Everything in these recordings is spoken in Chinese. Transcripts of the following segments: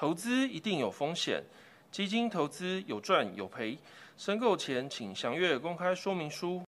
投资一定有风险，基金投资有赚有赔，申购前请详阅公开说明书。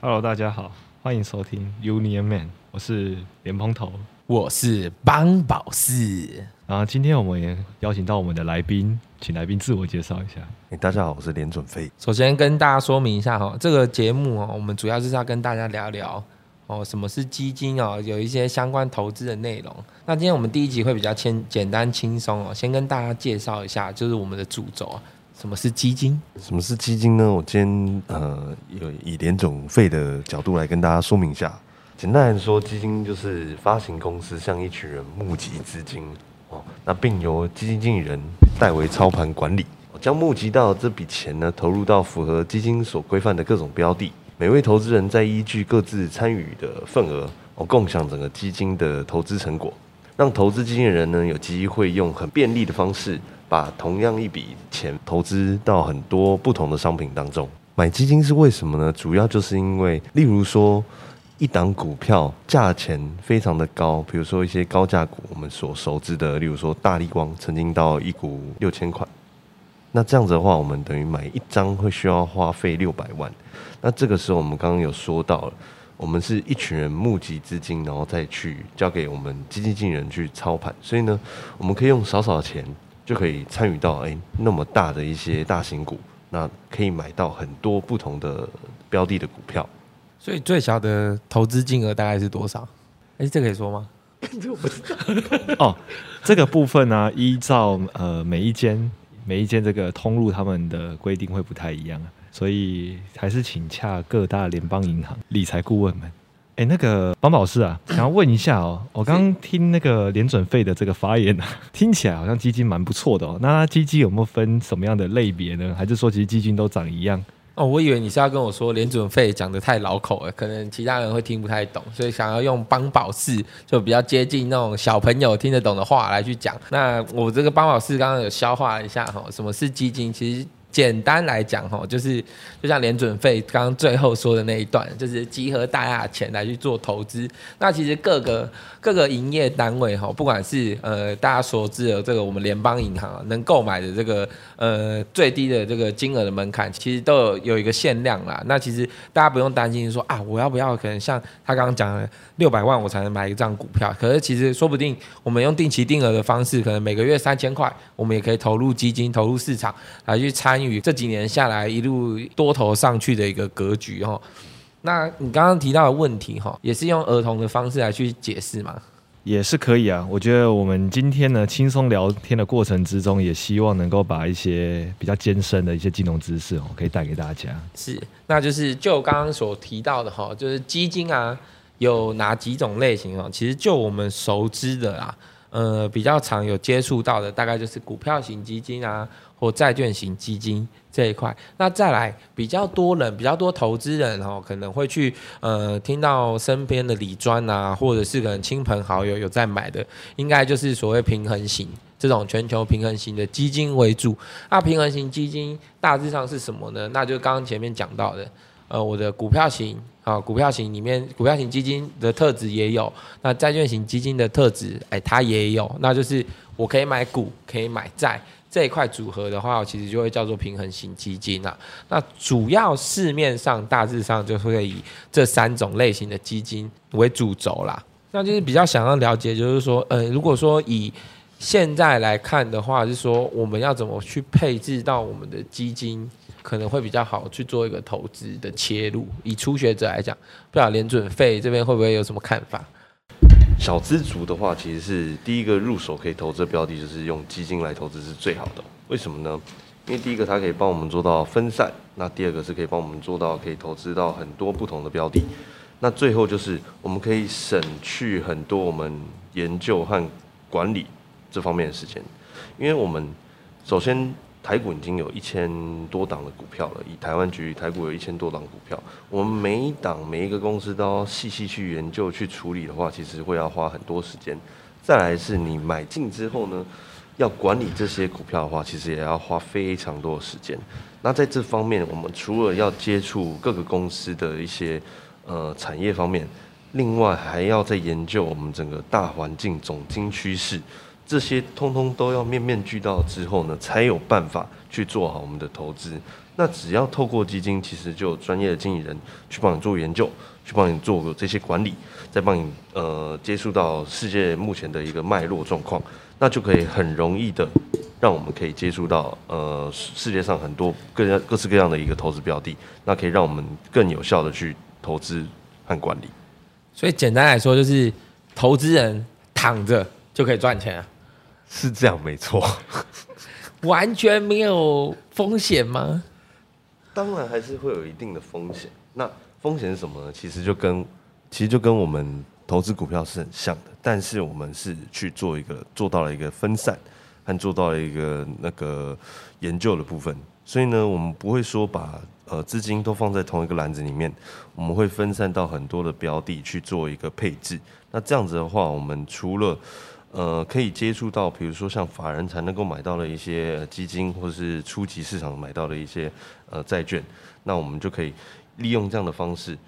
Hello，大家好，欢迎收听 Union Man，我是莲蓬头。我是邦宝四，然后今天我们也邀请到我们的来宾，请来宾自我介绍一下。哎、大家好，我是连准飞。首先跟大家说明一下哈，这个节目哦，我们主要就是要跟大家聊聊哦，什么是基金哦，有一些相关投资的内容。那今天我们第一集会比较轻简单轻松哦，先跟大家介绍一下，就是我们的主轴啊，什么是基金？什么是基金呢？我今天呃有以连总费的角度来跟大家说明一下。简单来说，基金就是发行公司向一群人募集资金哦，那并由基金经理人代为操盘管理，将募集到这笔钱呢投入到符合基金所规范的各种标的。每位投资人再依据各自参与的份额哦，共享整个基金的投资成果，让投资基金人呢有机会用很便利的方式，把同样一笔钱投资到很多不同的商品当中。买基金是为什么呢？主要就是因为，例如说。一档股票价钱非常的高，比如说一些高价股，我们所熟知的，例如说大力光，曾经到一股六千块。那这样子的话，我们等于买一张会需要花费六百万。那这个时候，我们刚刚有说到了，我们是一群人募集资金，然后再去交给我们基金经理人去操盘。所以呢，我们可以用少少的钱就可以参与到哎那么大的一些大型股，那可以买到很多不同的标的的股票。所以最小的投资金额大概是多少？哎，这可以说吗？这我不知道 哦，这个部分呢、依照呃每一间每一间这个通路他们的规定会不太一样，所以还是请洽各大联邦银行理财顾问们。哎，那个邦宝师啊，想要问一下哦，我刚刚听那个联准费的这个发言啊，听起来好像基金蛮不错的哦。那基金有没有分什么样的类别呢？还是说其实基金都长一样？哦，我以为你是要跟我说联准费讲的太老口了，可能其他人会听不太懂，所以想要用邦宝式就比较接近那种小朋友听得懂的话来去讲。那我这个邦宝式刚刚有消化一下哈，什么是基金？其实简单来讲哈，就是就像联准费刚刚最后说的那一段，就是集合大家的钱来去做投资。那其实各个各个营业单位哈，不管是呃大家所知的这个我们联邦银行能购买的这个呃最低的这个金额的门槛，其实都有有一个限量啦。那其实大家不用担心说啊，我要不要可能像他刚刚讲的六百万我才能买一张股票？可是其实说不定我们用定期定额的方式，可能每个月三千块，我们也可以投入基金、投入市场来去参与这几年下来一路多头上去的一个格局哈。那你刚刚提到的问题哈，也是用儿童的方式来去解释吗？也是可以啊，我觉得我们今天呢轻松聊天的过程之中，也希望能够把一些比较艰深的一些金融知识哦，可以带给大家。是，那就是就刚刚所提到的哈，就是基金啊，有哪几种类型哦？其实就我们熟知的啦，呃，比较常有接触到的，大概就是股票型基金啊，或债券型基金这一块。那再来比较多人、比较多投资人哦，可能会去呃听到身边的理专啊，或者是可能亲朋好友有在买的，应该就是所谓平衡型这种全球平衡型的基金为主。那平衡型基金大致上是什么呢？那就刚刚前面讲到的，呃，我的股票型啊，股票型里面股票型基金的特质也有，那债券型基金的特质，哎，它也有，那就是我可以买股，可以买债。这一块组合的话，其实就会叫做平衡型基金啦。那主要市面上大致上就会以这三种类型的基金为主轴啦。那就是比较想要了解，就是说，呃，如果说以现在来看的话，是说我们要怎么去配置到我们的基金，可能会比较好去做一个投资的切入。以初学者来讲，不知道联准费这边会不会有什么看法？小资族的话，其实是第一个入手可以投资标的，就是用基金来投资是最好的。为什么呢？因为第一个它可以帮我们做到分散，那第二个是可以帮我们做到可以投资到很多不同的标的。那最后就是我们可以省去很多我们研究和管理这方面的时间，因为我们首先台股已经有一千多档的股票了，以台湾举例，台股有一千多档股票，我们每一档每一个公司都要细细去研究去处理的话，其实会要花很多时间。再来是你买进之后呢，要管理这些股票的话，其实也要花非常多的时间。那在这方面，我们除了要接触各个公司的一些呃产业方面，另外还要在研究我们整个大环境总经趋势，这些通通都要面面俱到之后呢，才有办法去做好我们的投资。那只要透过基金，其实就有专业的经纪人去帮你做研究，去帮你做这些管理，再帮你呃接触到世界目前的一个脉络状况，那就可以很容易的让我们可以接触到呃世界上很多各样各式各样的一个投资标的，那可以让我们更有效的去投资和管理。所以简单来说，就是投资人躺着就可以赚钱啊，是这样没错。完全没有风险吗？当然还是会有一定的风险。那风险是什么呢？其实就跟其实就跟我们投资股票是很像的，但是我们是去做一个做到了一个分散，和做到了一个那个研究的部分。所以呢，我们不会说把呃资金都放在同一个篮子里面，我们会分散到很多的标的去做一个配置。那这样子的话，我们除了呃可以接触到，比如说像法人才能够买到的一些基金，或者是初级市场买到的一些。呃，债券，那我们就可以利用这样的方式，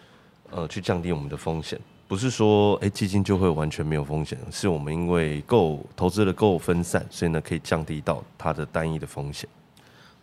呃，去降低我们的风险。不是说，哎，基金就会完全没有风险，是我们因为够投资的够分散，所以呢，可以降低到它的单一的风险。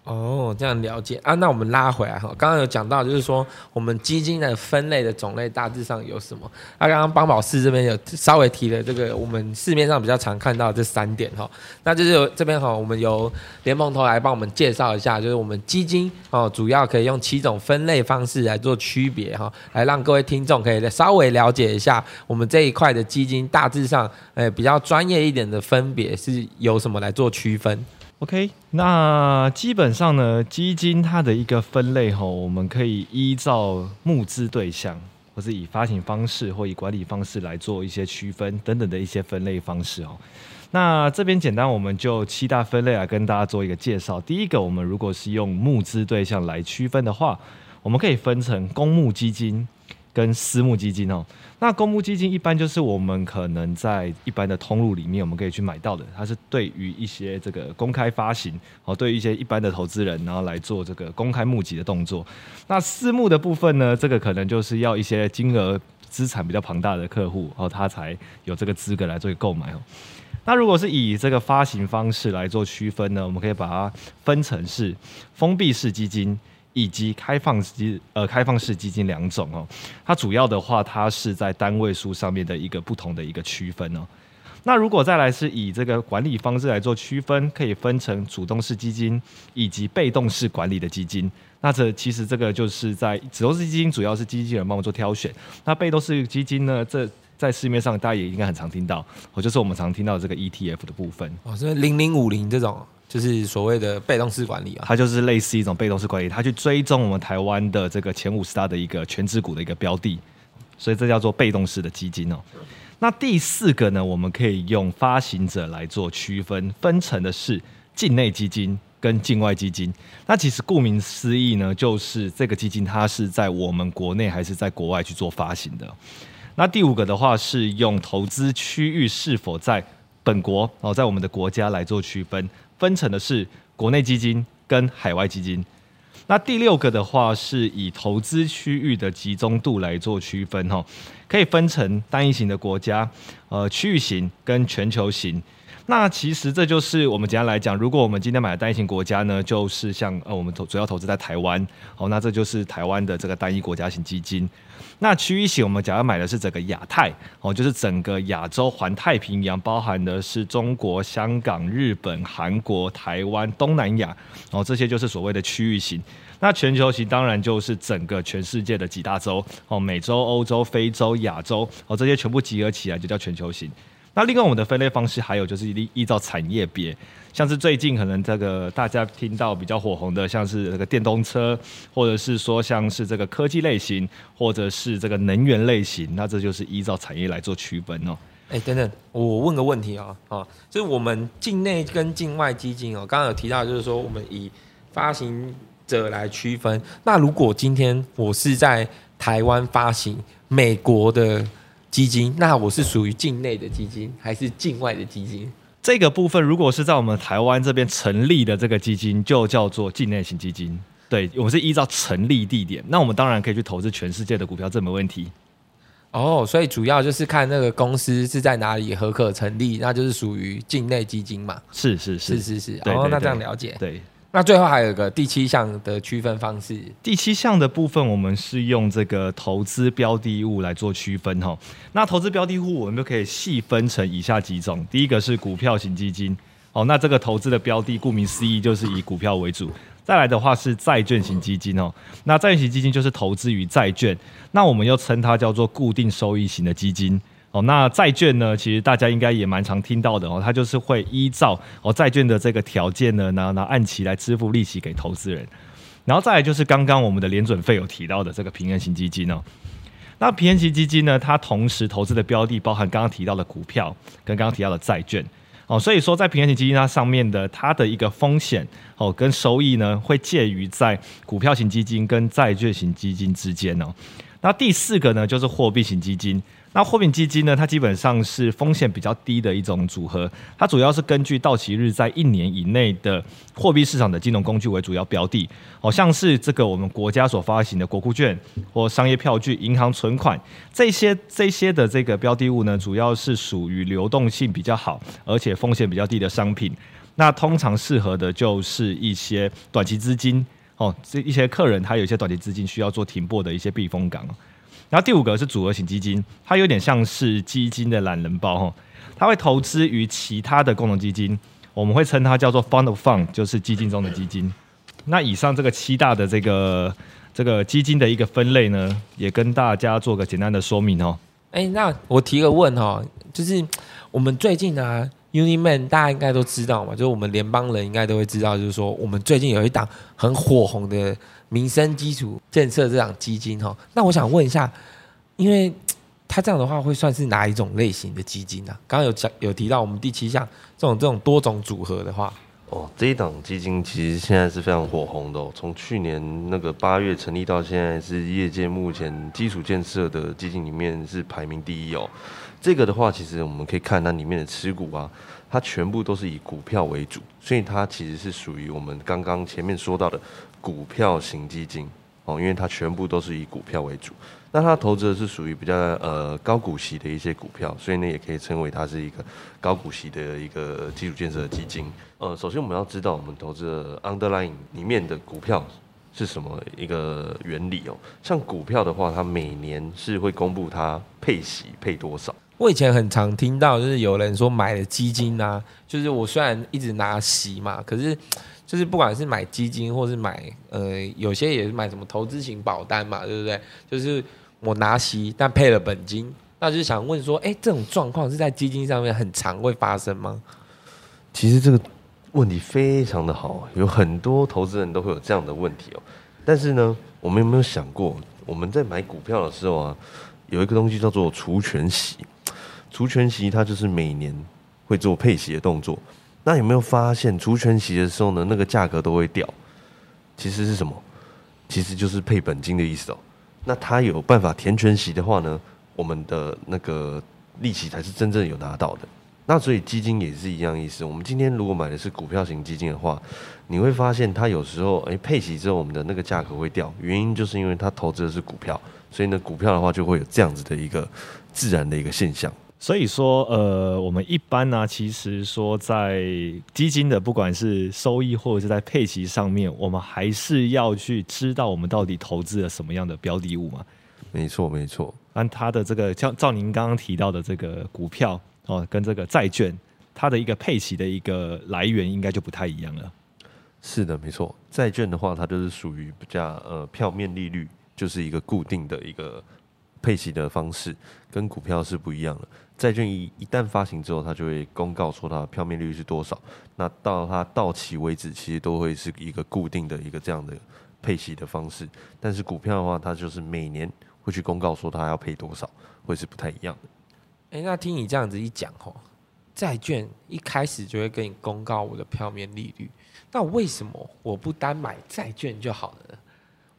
哦，这样了解啊。那我们拉回来哈，刚刚有讲到，就是说我们基金的分类的种类大致上有什么？那刚刚邦宝四这边有稍微提了这个，我们市面上比较常看到这三点哈。那就是这边哈，我们由联盟头来帮我们介绍一下，就是我们基金哦，主要可以用七种分类方式来做区别哈，来让各位听众可以稍微了解一下我们这一块的基金大致上，诶比较专业一点的分别是由什么来做区分。OK，那基本上呢，基金它的一个分类哈，我们可以依照募资对象，或是以发行方式或以管理方式来做一些区分等等的一些分类方式哦。那这边简单，我们就七大分类来跟大家做一个介绍。第一个，我们如果是用募资对象来区分的话，我们可以分成公募基金。跟私募基金哦，那公募基金一般就是我们可能在一般的通路里面，我们可以去买到的，它是对于一些这个公开发行哦，对于一些一般的投资人，然后来做这个公开募集的动作。那私募的部分呢，这个可能就是要一些金额资产比较庞大的客户哦，他才有这个资格来做购买哦。那如果是以这个发行方式来做区分呢，我们可以把它分成是封闭式基金。以及开放基呃开放式基金两种哦，它主要的话，它是在单位数上面的一个不同的一个区分哦。那如果再来是以这个管理方式来做区分，可以分成主动式基金以及被动式管理的基金。那这其实这个就是在主动式基金主要是基金人帮我做挑选，那被动式基金呢，这在市面上大家也应该很常听到，我就是我们常听到这个 ETF 的部分哦，是零零五零这种。就是所谓的被动式管理啊，它就是类似一种被动式管理，它去追踪我们台湾的这个前五十大的一个全指股的一个标的，所以这叫做被动式的基金哦。那第四个呢，我们可以用发行者来做区分，分成的是境内基金跟境外基金。那其实顾名思义呢，就是这个基金它是在我们国内还是在国外去做发行的。那第五个的话是用投资区域是否在本国哦，在我们的国家来做区分。分成的是国内基金跟海外基金，那第六个的话是以投资区域的集中度来做区分哈，可以分成单一型的国家、呃区域型跟全球型。那其实这就是我们简单来讲，如果我们今天买的单一型国家呢，就是像呃我们投主要投资在台湾，好，那这就是台湾的这个单一国家型基金。那区域型，我们假如买的是整个亚太，哦，就是整个亚洲环太平洋，包含的是中国、香港、日本、韩国、台湾、东南亚，哦，这些就是所谓的区域型。那全球型当然就是整个全世界的几大洲，哦，美洲、欧洲、非洲、亚洲，哦，这些全部集合起来就叫全球型。那另外我们的分类方式还有就是依依照产业别。像是最近可能这个大家听到比较火红的，像是这个电动车，或者是说像是这个科技类型，或者是这个能源类型，那这就是依照产业来做区分哦。哎，等等，我问个问题啊，啊，就是我们境内跟境外基金哦，刚刚有提到，就是说我们以发行者来区分。那如果今天我是在台湾发行美国的基金，那我是属于境内的基金还是境外的基金？这个部分如果是在我们台湾这边成立的这个基金，就叫做境内型基金。对，我们是依照成立地点，那我们当然可以去投资全世界的股票，这没问题。哦，所以主要就是看那个公司是在哪里合可成立，那就是属于境内基金嘛。是是是是是是。哦，那这样了解。对。那最后还有一个第七项的区分方式，第七项的部分，我们是用这个投资标的物来做区分哈。那投资标的物，我们就可以细分成以下几种。第一个是股票型基金，哦，那这个投资的标的，顾名思义就是以股票为主。再来的话是债券型基金哦，那债券型基金就是投资于债券，那我们又称它叫做固定收益型的基金。哦，那债券呢？其实大家应该也蛮常听到的哦，它就是会依照哦债券的这个条件呢，拿拿按期来支付利息给投资人。然后再来就是刚刚我们的联准费有提到的这个平衡型基金哦。那平衡型基金呢，它同时投资的标的包含刚刚提到的股票跟刚刚提到的债券哦，所以说在平衡型基金它上面的它的一个风险哦跟收益呢，会介于在股票型基金跟债券型基金之间哦。那第四个呢，就是货币型基金。那货币基金呢？它基本上是风险比较低的一种组合，它主要是根据到期日在一年以内的货币市场的金融工具为主要标的，好像是这个我们国家所发行的国库券或商业票据、银行存款这些这些的这个标的物呢，主要是属于流动性比较好，而且风险比较低的商品。那通常适合的就是一些短期资金哦，这一些客人他有一些短期资金需要做停泊的一些避风港。然后第五个是组合型基金，它有点像是基金的懒人包哈，它会投资于其他的共同基金，我们会称它叫做 fund of fund，就是基金中的基金。那以上这个七大的这个这个基金的一个分类呢，也跟大家做个简单的说明哦。哎，那我提个问哈，就是我们最近呢，Uniman 大家应该都知道嘛，就是我们联邦人应该都会知道，就是说我们最近有一档很火红的。民生基础建设这档基金哈，那我想问一下，因为它这样的话会算是哪一种类型的基金呢？刚刚有讲有提到我们第七项这种这种多种组合的话，哦，这一档基金其实现在是非常火红的哦。从去年那个八月成立到现在，是业界目前基础建设的基金里面是排名第一哦。这个的话，其实我们可以看它里面的持股啊，它全部都是以股票为主，所以它其实是属于我们刚刚前面说到的。股票型基金哦，因为它全部都是以股票为主，那它投资的是属于比较呃高股息的一些股票，所以呢也可以称为它是一个高股息的一个基础建设基金。呃，首先我们要知道我们投资的 underlying 里面的股票是什么一个原理哦。像股票的话，它每年是会公布它配息配多少。我以前很常听到就是有人说买了基金啊，就是我虽然一直拿息嘛，可是。就是不管是买基金，或是买呃，有些也是买什么投资型保单嘛，对不对？就是我拿息，但配了本金，那就是想问说，哎，这种状况是在基金上面很常会发生吗？其实这个问题非常的好，有很多投资人都会有这样的问题哦。但是呢，我们有没有想过，我们在买股票的时候啊，有一个东西叫做除权息，除权息它就是每年会做配息的动作。那有没有发现除权息的时候呢，那个价格都会掉？其实是什么？其实就是配本金的意思哦。那他有办法填全息的话呢，我们的那个利息才是真正有拿到的。那所以基金也是一样意思。我们今天如果买的是股票型基金的话，你会发现它有时候诶配息之后，我们的那个价格会掉，原因就是因为它投资的是股票，所以呢股票的话就会有这样子的一个自然的一个现象。所以说，呃，我们一般呢，其实说在基金的不管是收益或者是在配息上面，我们还是要去知道我们到底投资了什么样的标的物嘛。没错，没错。按它的这个，像照您刚刚提到的这个股票哦，跟这个债券，它的一个配息的一个来源应该就不太一样了。是的，没错。债券的话，它就是属于比较呃票面利率，就是一个固定的一个配息的方式，跟股票是不一样的。债券一一旦发行之后，它就会公告说它的票面利率是多少。那到它到期为止，其实都会是一个固定的一个这样的配息的方式。但是股票的话，它就是每年会去公告说它要配多少，会是不太一样的。哎，那听你这样子一讲吼，债券一开始就会跟你公告我的票面利率，那为什么我不单买债券就好了？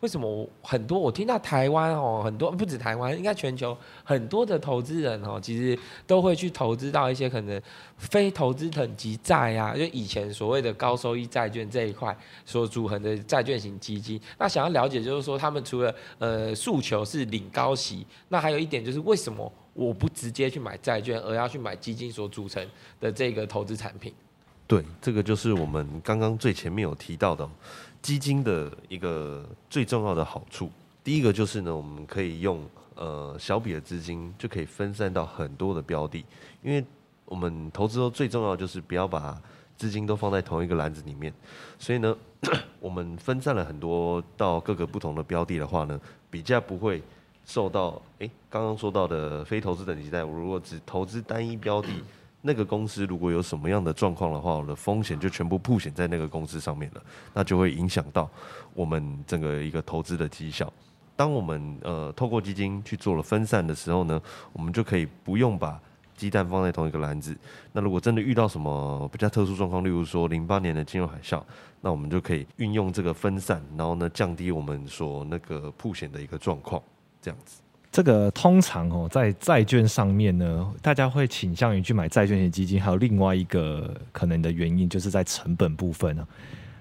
为什么我很多我听到台湾哦，很多不止台湾，应该全球很多的投资人哦，其实都会去投资到一些可能非投资等级债啊，就以前所谓的高收益债券这一块所组成的债券型基金。那想要了解，就是说他们除了呃诉求是领高息，那还有一点就是为什么我不直接去买债券，而要去买基金所组成的这个投资产品？对，这个就是我们刚刚最前面有提到的基金的一个最重要的好处。第一个就是呢，我们可以用呃小笔的资金就可以分散到很多的标的，因为我们投资都最重要就是不要把资金都放在同一个篮子里面，所以呢，我们分散了很多到各个不同的标的的话呢，比较不会受到诶刚刚说到的非投资等级债，我如果只投资单一标的。那个公司如果有什么样的状况的话，我的风险就全部铺险在那个公司上面了，那就会影响到我们整个一个投资的绩效。当我们呃透过基金去做了分散的时候呢，我们就可以不用把鸡蛋放在同一个篮子。那如果真的遇到什么比较特殊状况，例如说零八年的金融海啸，那我们就可以运用这个分散，然后呢降低我们所那个铺险的一个状况，这样子。这个通常哦，在债券上面呢，大家会倾向于去买债券型基金，还有另外一个可能的原因，就是在成本部分呢。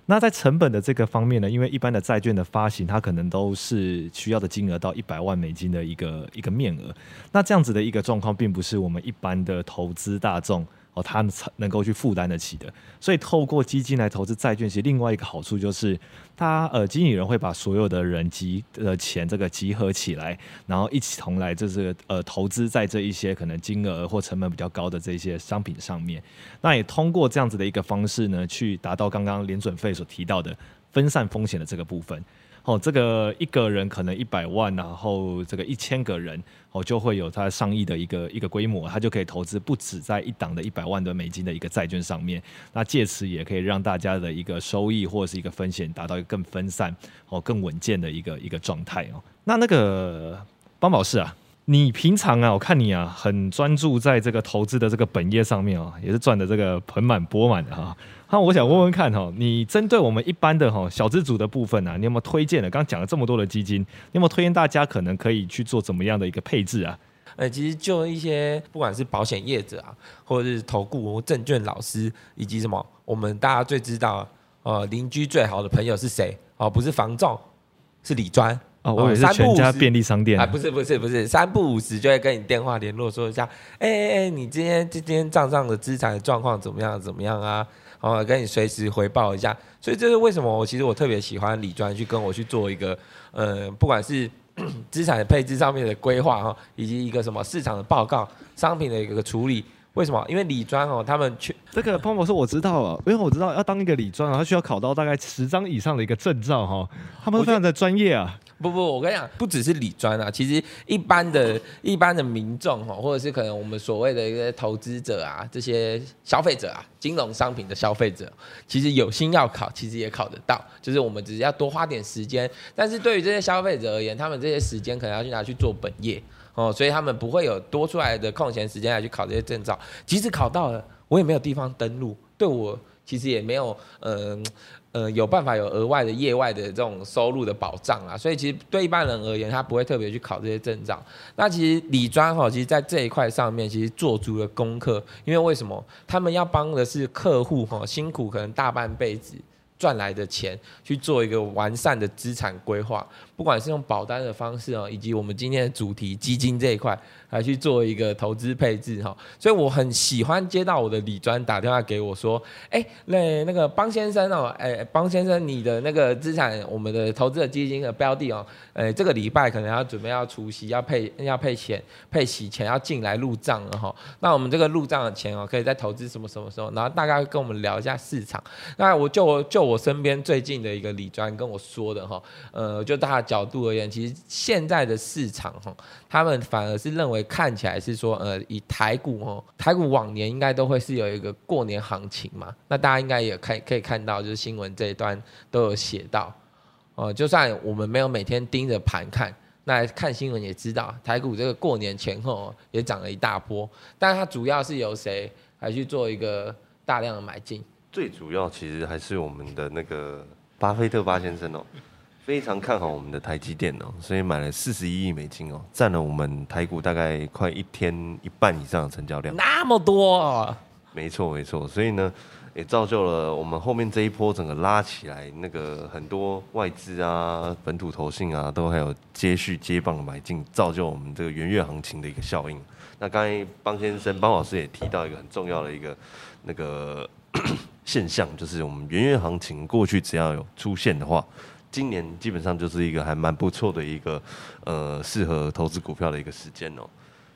那在成本的这个方面呢，因为一般的债券的发行，它可能都是需要的金额到一百万美金的一个一个面额。那这样子的一个状况，并不是我们一般的投资大众哦，他能够去负担得起的。所以透过基金来投资债券，其实另外一个好处就是，他呃经理人会把所有的人集的钱这个集合起来，然后一起同来就是呃投资在这一些可能金额或成本比较高的这些商品上面。那也通过这样子的一个方式呢，去达到刚刚联准会所提到的分散风险的这个部分。哦，这个一个人可能一百万，然后这个一千个人，哦，就会有它上亿的一个一个规模，他就可以投资不止在一档的一百万的美金的一个债券上面，那借此也可以让大家的一个收益或者是一个风险达到一个更分散、哦更稳健的一个一个状态哦。那那个邦宝士啊。你平常啊，我看你啊，很专注在这个投资的这个本业上面哦，也是赚的这个盆满钵满的哈。那我想问问看哈，你针对我们一般的哈小资主的部分啊，你有没有推荐的？刚讲了这么多的基金，你有没有推荐大家可能可以去做怎么样的一个配置啊？呃，其实就一些不管是保险业者啊，或者是投顾、证券老师，以及什么，我们大家最知道，呃，邻居最好的朋友是谁？哦，不是房仲，是李专。哦，我也是全家便利商店啊，不是不是不是，三不五时就会跟你电话联络说一下，哎哎哎，你今天今天账上的资产状况怎么样怎么样啊？哦，跟你随时回报一下。所以这是为什么我其实我特别喜欢李专去跟我去做一个，呃，不管是 资产的配置上面的规划哈，以及一个什么市场的报告、商品的一个处理。为什么？因为理专哦，他们去这个潘博士我知道了，因为我知道要当一个理专啊，他需要考到大概十张以上的一个证照哈，他们非常的专业啊。不不，我跟你讲，不只是理专啊，其实一般的、一般的民众哈，或者是可能我们所谓的一些投资者啊，这些消费者啊，金融商品的消费者，其实有心要考，其实也考得到，就是我们只是要多花点时间。但是对于这些消费者而言，他们这些时间可能要去拿去做本业哦，所以他们不会有多出来的空闲时间来去考这些证照。即使考到了，我也没有地方登录，对我其实也没有嗯。呃，有办法有额外的业外的这种收入的保障啊，所以其实对一般人而言，他不会特别去考这些证照。那其实理专哈，其实在这一块上面，其实做足了功课。因为为什么他们要帮的是客户哈，辛苦可能大半辈子赚来的钱，去做一个完善的资产规划，不管是用保单的方式哦，以及我们今天的主题基金这一块。来去做一个投资配置哈，所以我很喜欢接到我的李专打电话给我说，哎，那那个邦先生哦，哎，邦先生，你的那个资产，我们的投资的基金的标的哦，呃，这个礼拜可能要准备要除息，要配要配钱，配息钱要进来入账了哈。那我们这个入账的钱哦，可以在投资什么什么时候？然后大概跟我们聊一下市场。那我就我就我身边最近的一个李专跟我说的哈，呃，就大家角度而言，其实现在的市场哈，他们反而是认为。看起来是说，呃，以台股哦，台股往年应该都会是有一个过年行情嘛。那大家应该也看可以看到，就是新闻这一端都有写到，哦，就算我们没有每天盯着盘看，那看新闻也知道，台股这个过年前后也涨了一大波。但是它主要是由谁来去做一个大量的买进？最主要其实还是我们的那个巴菲特巴先生哦。非常看好我们的台积电哦，所以买了四十一亿美金哦，占了我们台股大概快一天一半以上的成交量。那么多、哦，没错没错，所以呢，也造就了我们后面这一波整个拉起来，那个很多外资啊、本土投信啊，都还有接续接棒的买进，造就我们这个元月行情的一个效应。那刚才邦先生、邦老师也提到一个很重要的一个那个现象，就是我们元月行情过去只要有出现的话，今年基本上就是一个还蛮不错的一个呃适合投资股票的一个时间哦。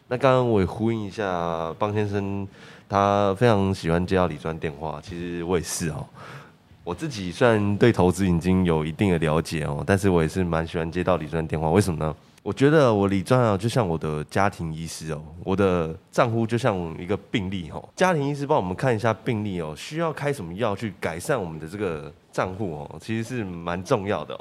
那刚刚我也呼应一下邦先生，他非常喜欢接到李专电话，其实我也是哦。我自己虽然对投资已经有一定的了解哦，但是我也是蛮喜欢接到李专电话。为什么呢？我觉得我李专啊，就像我的家庭医师哦，我的账户就像一个病历哦。家庭医师帮我们看一下病历哦，需要开什么药去改善我们的这个账户哦，其实是蛮重要的、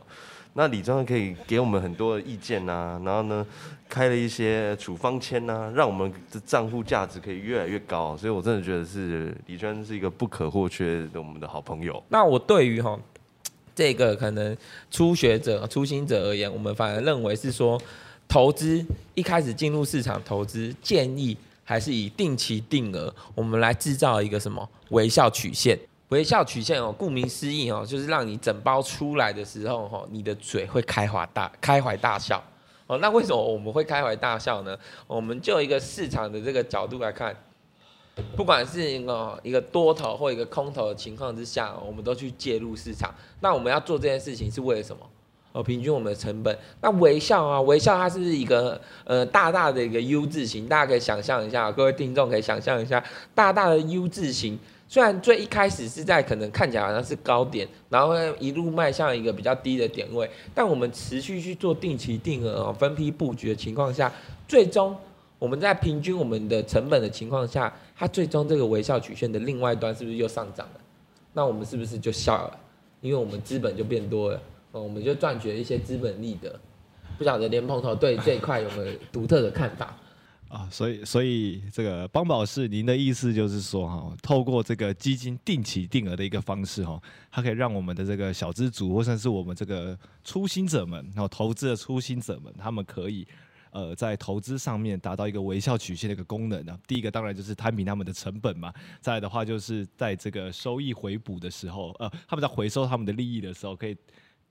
那李专可以给我们很多的意见呐、然后呢，开了一些处方签呐、让我们的账户价值可以越来越高。所以我真的觉得是李专是一个不可或缺的我们的好朋友。那我对于哈这个可能初学者、初心者而言，我们反而认为是说，投资一开始进入市场投资，建议还是以定期定额，我们来制造一个什么微笑曲线。微笑曲线哦，顾名思义哦，就是让你整包出来的时候哈，你的嘴会开怀大开怀大笑。哦，那为什么我们会开怀大笑呢？我们就一个市场的这个角度来看，不管是一个一个多头或一个空头的情况之下，我们都去介入市场。那我们要做这件事情是为了什么？哦，平均我们的成本。那微笑啊，微笑它是一个呃大大的一个 U 字形，大家可以想象一下，各位听众可以想象一下，大大的 U 字形。虽然最一开始是在可能看起来好像是高点，然后一路迈向一个比较低的点位，但我们持续去做定期定额分批布局的情况下，最终我们在平均我们的成本的情况下，它最终这个微笑曲线的另外一端是不是又上涨了？那我们是不是就笑了？因为我们资本就变多了，哦，我们就赚取了一些资本利得。不晓得连碰头对这一块有没有独特的看法？啊，所以所以这个邦宝士，您的意思就是说哈，透过这个基金定期定额的一个方式哈，它可以让我们的这个小资主，或者是我们这个初心者们，然后投资的初心者们，他们可以。呃，在投资上面达到一个微笑曲线的一个功能呢、第一个当然就是摊平他们的成本嘛，再的话就是在这个收益回补的时候，呃，他们在回收他们的利益的时候，可以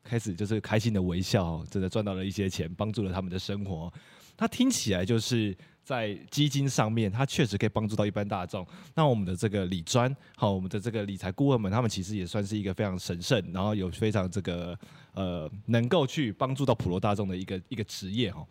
开始就是开心的微笑，真的赚到了一些钱，帮助了他们的生活。它听起来就是在基金上面，它确实可以帮助到一般大众。那我们的这个理专，好，我们的这个理财顾问们，他们其实也算是一个非常神圣，然后有非常这个呃，能够去帮助到普罗大众的一个一个职业哈。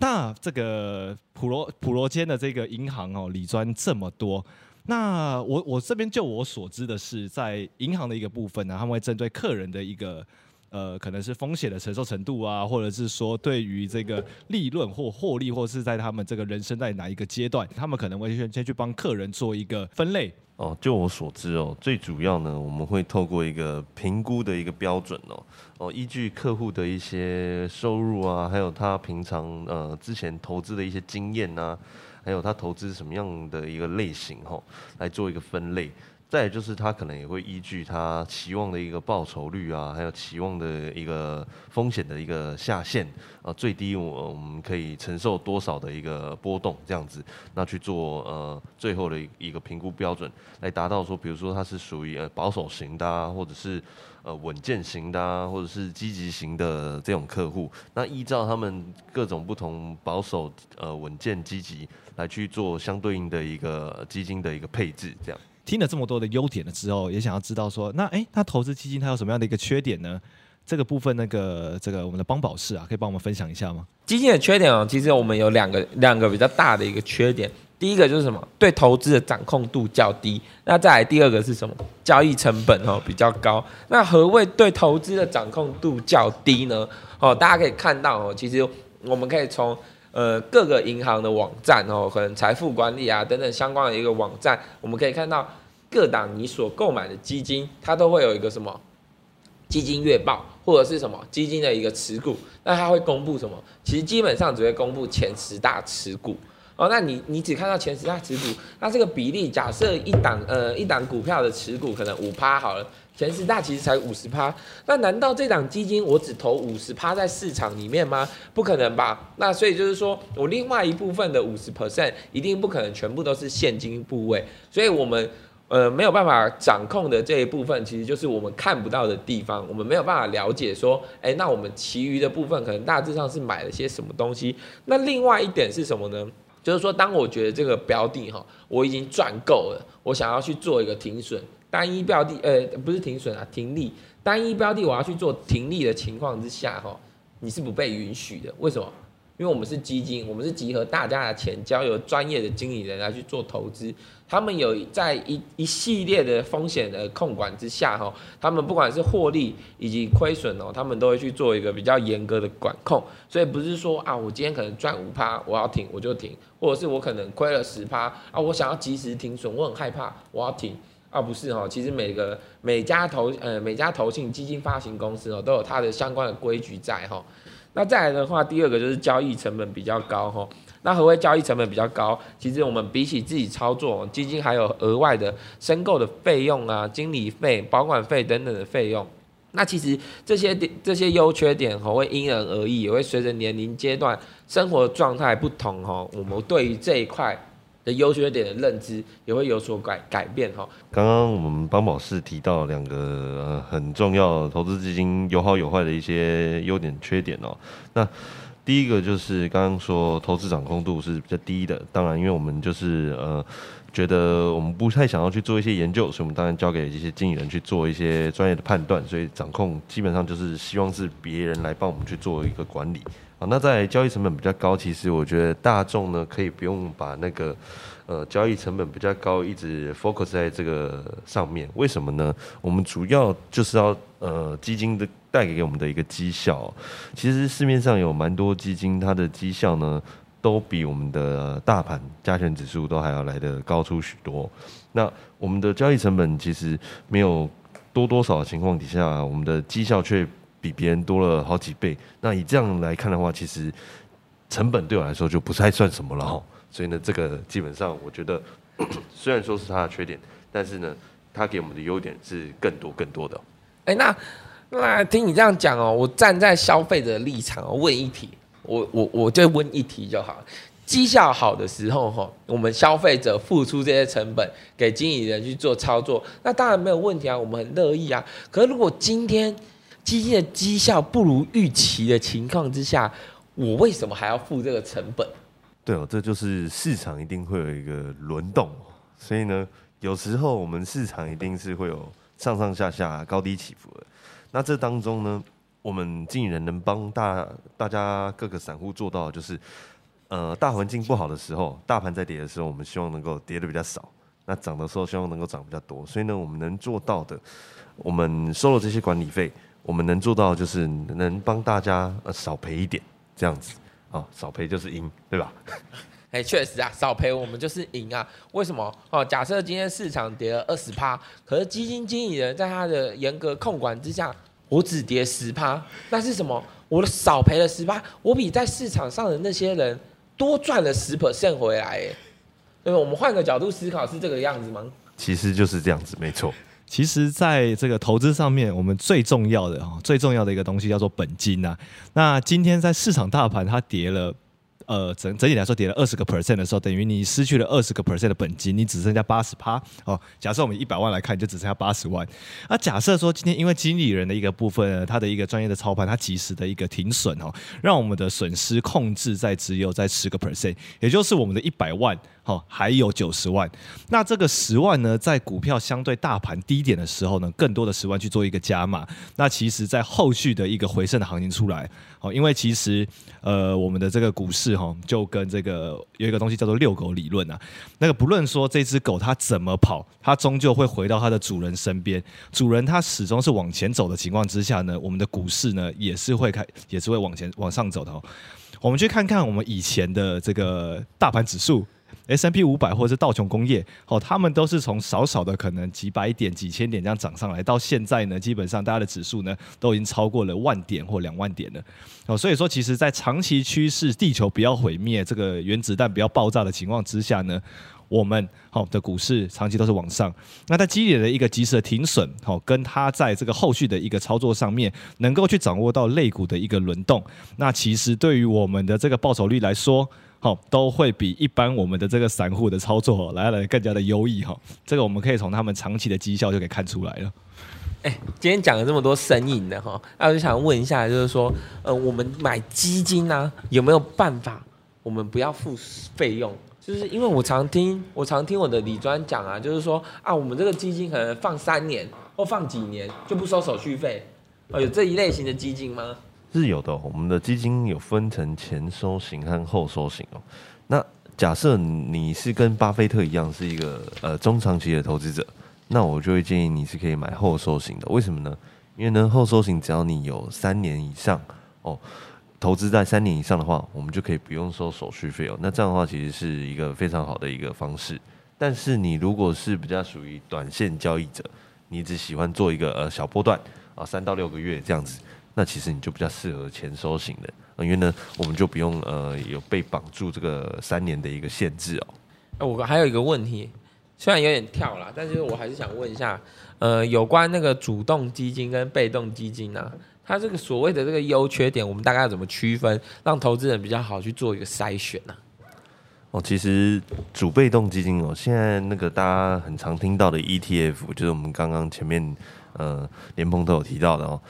那这个普罗普罗间的这个银行哦，理专这么多。那我我这边就我所知的是，在银行的一个部分呢，他们会针对客人的一个呃，可能是风险的承受程度啊，或者是说对于这个利润或获利，或是在他们这个人生在哪一个阶段，他们可能会先先去帮客人做一个分类。哦，就我所知哦，最主要呢，我们会透过一个评估的一个标准哦，哦，依据客户的一些收入啊，还有他平常呃之前投资的一些经验呐、还有他投资什么样的一个类型哈、哦，来做一个分类。再就是他可能也会依据他期望的一个报酬率啊，还有期望的一个风险的一个下限啊，最低我我们可以承受多少的一个波动这样子，那去做呃最后的一个评估标准，来达到说，比如说它是属于呃保守型的啊，或者是呃稳健型的啊，或者是积极型的这种客户，那依照他们各种不同保守、呃稳健、积极来去做相对应的一个基金的一个配置，这样。听了这么多的优点了之后，也想要知道说，那诶，那投资基金它有什么样的一个缺点呢？这个部分，那个这个我们的邦宝士啊，可以帮我们分享一下吗？基金的缺点哦，其实我们有两个两个比较大的一个缺点。第一个就是什么？对投资的掌控度较低。那再来第二个是什么？交易成本哦比较高。那何谓对投资的掌控度较低呢？哦，大家可以看到哦，其实我们可以从呃各个银行的网站哦，可能财富管理啊等等相关的一个网站，我们可以看到各档你所购买的基金，它都会有一个什么基金月报，或者是什么基金的一个持股，那它会公布什么？其实基本上只会公布前十大持股。哦，那你你只看到前十大持股，那这个比例，假设一档呃一档股票的持股可能五趴好了，前十大其实才五十趴，那难道这档基金我只投五十趴在市场里面吗？不可能吧？那所以就是说我另外一部分的五十 percent 一定不可能全部都是现金部位，所以我们呃没有办法掌控的这一部分，其实就是我们看不到的地方，我们没有办法了解说，哎，那我们其余的部分可能大致上是买了些什么东西。那另外一点是什么呢？就是说，当我觉得这个标的哈，我已经赚够了，我想要去做一个停损。单一标的，呃，不是停损啊，停利。单一标的我要去做停利的情况之下，哈，你是不被允许的。为什么？因为我们是基金，我们是集合大家的钱，交由专业的经理人来去做投资。他们有在一一系列的风险的控管之下，哈，他们不管是获利以及亏损哦，他们都会去做一个比较严格的管控。所以不是说啊，我今天可能赚五趴，我要停我就停，或者是我可能亏了十趴啊，我想要及时停损，我很害怕，我要停。啊，不是哈，其实每个每家投呃每家投信基金发行公司哦，都有它的相关的规矩在哈。那再来的话，第二个就是交易成本比较高哈。那何谓交易成本比较高？其实我们比起自己操作，基金还有额外的申购的费用啊、经理费、保管费等等的费用。那其实这些点这些优缺点哈，会因人而异，也会随着年龄阶段、生活状态不同哈，我们对于这一块。的优缺点的认知也会有所改改变哈。刚刚我们邦宝士提到两个呃很重要投资基金有好有坏的一些优点缺点哦。那第一个就是刚刚说投资掌控度是比较低的，当然因为我们就是呃觉得我们不太想要去做一些研究，所以我们当然交给这些经理人去做一些专业的判断，所以掌控基本上就是希望是别人来帮我们去做一个管理。好，那在交易成本比较高，其实我觉得大众呢可以不用把那个呃交易成本比较高一直 focus 在这个上面。为什么呢？我们主要就是要呃基金的带给给我们的一个绩效。其实市面上有蛮多基金，它的绩效呢都比我们的大盘加权指数都还要来的高出许多。那我们的交易成本其实没有多多少的情况底下，我们的绩效却。比别人多了好几倍，那以这样来看的话，其实成本对我来说就不太算什么了哈。所以呢，这个基本上我觉得，虽然说是它的缺点，但是呢，它给我们的优点是更多更多的。哎，那那听你这样讲哦，我站在消费者的立场问一题，我我我就问一题就好。绩效好的时候哈，我们消费者付出这些成本给经理人去做操作，那当然没有问题啊，我们很乐意啊。可是如果今天基金的绩效不如预期的情况之下，我为什么还要付这个成本？对哦，这就是市场一定会有一个轮动，所以呢，有时候我们市场一定是会有上上下下、高低起伏的。那这当中呢，我们经纪人能帮大大家各个散户做到，就是呃，大环境不好的时候，大盘在跌的时候，我们希望能够跌的比较少；那涨的时候，希望能够涨比较多。所以呢，我们能做到的，我们收了这些管理费。我们能做到就是能帮大家呃少赔一点这样子啊，少赔就是赢，对吧？哎，确实啊，少赔我们就是赢啊。为什么？哦，假设今天市场跌了二十趴，可是基金经理人在他的严格控管之下，我只跌十趴，那是什么？我的少赔了十趴，我比在市场上的那些人多赚了十 percent 回来，哎，对吧？我们换个角度思考，是这个样子吗？其实就是这样子，没错。其实，在这个投资上面，我们最重要的哈，最重要的一个东西叫做本金呐。那今天在市场大盘它跌了。呃，整整体来说跌了二十个 percent 的时候，等于你失去了二十个 percent 的本金，你只剩下八十趴哦。假设我们一百万来看，就只剩下八十万。那假设说今天因为经理人的一个部分，他的一个专业的操盘，他及时的一个停损哦，让我们的损失控制在只有在十个 percent，也就是我们的一百万哦，还有九十万。那这个十万呢，在股票相对大盘低点的时候呢，更多的十万去做一个加码。那其实，在后续的一个回升的行情出来哦，因为其实呃，我们的这个股市。哈，就跟这个有一个东西叫做遛狗理论啊，那个不论说这只狗它怎么跑，它终究会回到它的主人身边。主人它始终是往前走的情况之下呢，我们的股市呢也是会开，也是会往前往上走的。我们去看看我们以前的这个大盘指数。S M P 五百或者是道琼工业，哦，他们都是从少少的可能几百点、几千点这样涨上来，到现在呢，基本上大家的指数呢都已经超过了万点或两万点了，哦，所以说其实，在长期趋势地球不要毁灭、这个原子弹不要爆炸的情况之下呢，我们好的股市长期都是往上。那在积累的一个及时的停损，好，跟它在这个后续的一个操作上面，能够去掌握到类股的一个轮动，那其实对于我们的这个报酬率来说，好，都会比一般我们的这个散户的操作来来更加的优异哈。这个我们可以从他们长期的绩效就可以看出来了。哎，今天讲了这么多生硬的哈，那我就想问一下，就是说，呃，我们买基金呢，有没有办法，我们不要付费用？就是因为我常听，我常听我的李专讲啊，就是说啊，我们这个基金可能放三年或放几年就不收手续费，哦，有这一类型的基金吗？是有的，我们的基金有分成前收型和后收型哦。那假设你是跟巴菲特一样是一个呃中长期的投资者。那我就会建议你是可以买后收型的，为什么呢？因为呢，后收型只要你有三年以上哦，投资在三年以上的话，我们就可以不用收手续费哦。那这样的话，其实是一个非常好的一个方式。但是你如果是比较属于短线交易者，你只喜欢做一个呃小波段啊，三到六个月这样子，那其实你就比较适合前收型的，因为呢，我们就不用呃有被绑住这个三年的一个限制哦。哎，我还有一个问题。虽然有点跳啦，但是我还是想问一下，呃，有关那个主动基金跟被动基金呢，它这个所谓的这个优缺点，我们大概要怎么区分，让投资人比较好去做一个筛选呢？哦，其实主被动基金哦，现在那个大家很常听到的 ETF，就是我们刚刚前面呃连鹏都有提到的哦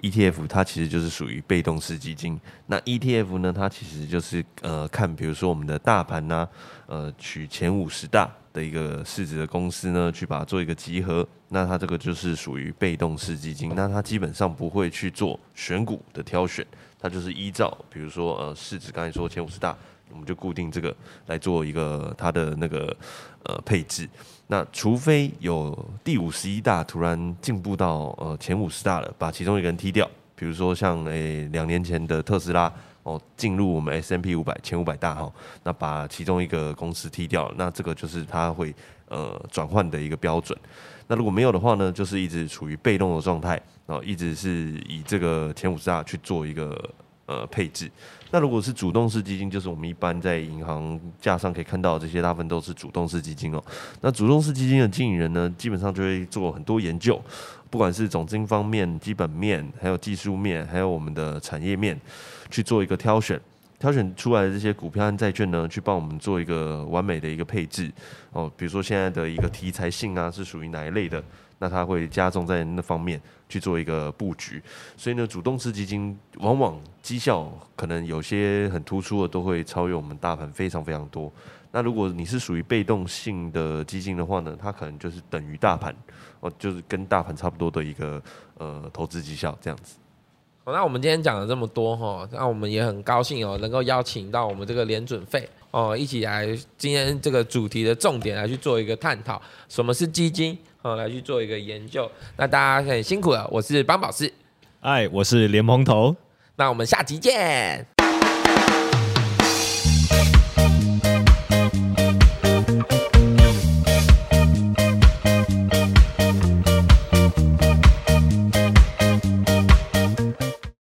，ETF 它其实就是属于被动式基金。那 ETF 呢，它其实就是呃看，比如说我们的大盘呐，呃取前五十大。的一个市值的公司呢，去把它做一个集合，那它这个就是属于被动式基金，那它基本上不会去做选股的挑选，它就是依照比如说呃市值，刚才说前五十大，我们就固定这个来做一个它的那个呃配置，那除非有第五十一大突然进步到呃前五十大了，把其中一个人踢掉，比如说像诶两年前的特斯拉。哦，进入我们 S M P 五百前五百大哈，那把其中一个公司踢掉，那这个就是它会呃转换的一个标准。那如果没有的话呢，就是一直处于被动的状态，然后一直是以这个前五十大去做一个呃配置。那如果是主动式基金，就是我们一般在银行架上可以看到这些大部分都是主动式基金哦。那主动式基金的经理人呢，基本上就会做很多研究，不管是总经方面、基本面，还有技术面，还有我们的产业面。去做一个挑选，挑选出来的这些股票和债券呢，去帮我们做一个完美的一个配置哦。比如说现在的一个题材性啊，是属于哪一类的？那它会加重在那方面去做一个布局。所以呢，主动式基金往往绩效可能有些很突出的，都会超越我们大盘非常非常多。那如果你是属于被动性的基金的话呢，它可能就是等于大盘哦，就是跟大盘差不多的一个呃投资绩效这样子。好那我们今天讲了这么多哈，那我们也很高兴哦，能够邀请到我们这个联准费哦，一起来今天这个主题的重点来去做一个探讨，什么是基金哦，来去做一个研究。那大家很辛苦了，我是邦宝士，哎，我是莲蓬头，那我们下集见。